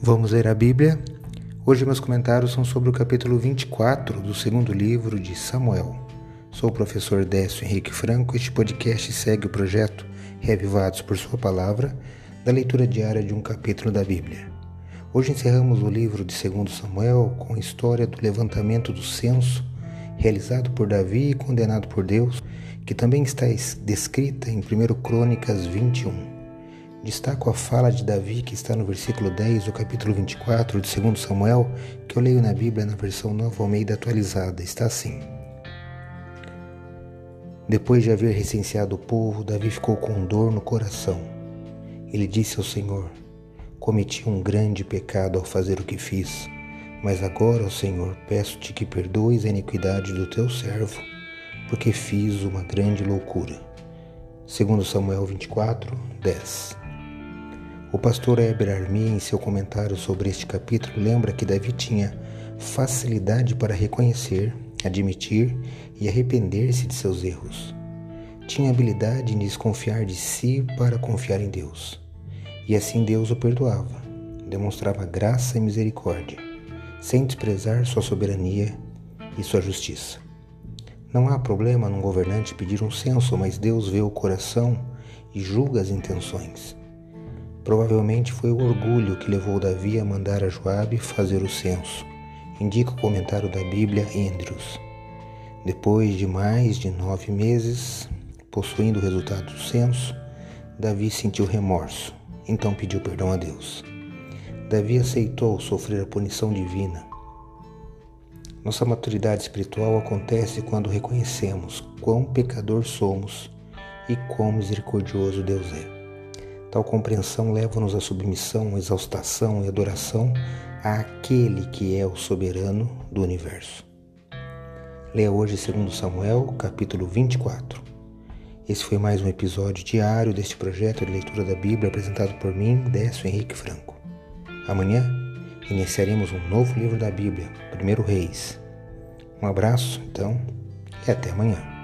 Vamos ler a Bíblia? Hoje meus comentários são sobre o capítulo 24 do segundo livro de Samuel. Sou o professor Décio Henrique Franco. Este podcast segue o projeto Reavivados por Sua Palavra, da leitura diária de um capítulo da Bíblia. Hoje encerramos o livro de 2 Samuel com a história do levantamento do censo realizado por Davi e condenado por Deus, que também está descrita em 1 Crônicas 21. Destaco a fala de Davi que está no versículo 10 do capítulo 24 de 2 Samuel, que eu leio na Bíblia na versão Nova Almeida atualizada. Está assim: Depois de haver recenseado o povo, Davi ficou com dor no coração. Ele disse ao Senhor: Cometi um grande pecado ao fazer o que fiz, mas agora, ó Senhor, peço-te que perdoes a iniquidade do teu servo, porque fiz uma grande loucura. Segundo Samuel 24, 10. O pastor Heber Armi, em seu comentário sobre este capítulo, lembra que Davi tinha facilidade para reconhecer, admitir e arrepender-se de seus erros. Tinha habilidade em desconfiar de si para confiar em Deus. E assim Deus o perdoava, demonstrava graça e misericórdia, sem desprezar sua soberania e sua justiça. Não há problema num governante pedir um censo, mas Deus vê o coração e julga as intenções. Provavelmente foi o orgulho que levou Davi a mandar a Joabe fazer o censo, indica o comentário da Bíblia Andrews. Depois de mais de nove meses, possuindo o resultado do censo, Davi sentiu remorso, então pediu perdão a Deus. Davi aceitou sofrer a punição divina. Nossa maturidade espiritual acontece quando reconhecemos quão pecador somos e quão misericordioso Deus é. Tal compreensão leva-nos à submissão, exaustação e adoração àquele que é o soberano do universo. Leia hoje 2 Samuel, capítulo 24. Esse foi mais um episódio diário deste projeto de leitura da Bíblia apresentado por mim, Décio Henrique Franco. Amanhã iniciaremos um novo livro da Bíblia, 1 Reis. Um abraço, então, e até amanhã.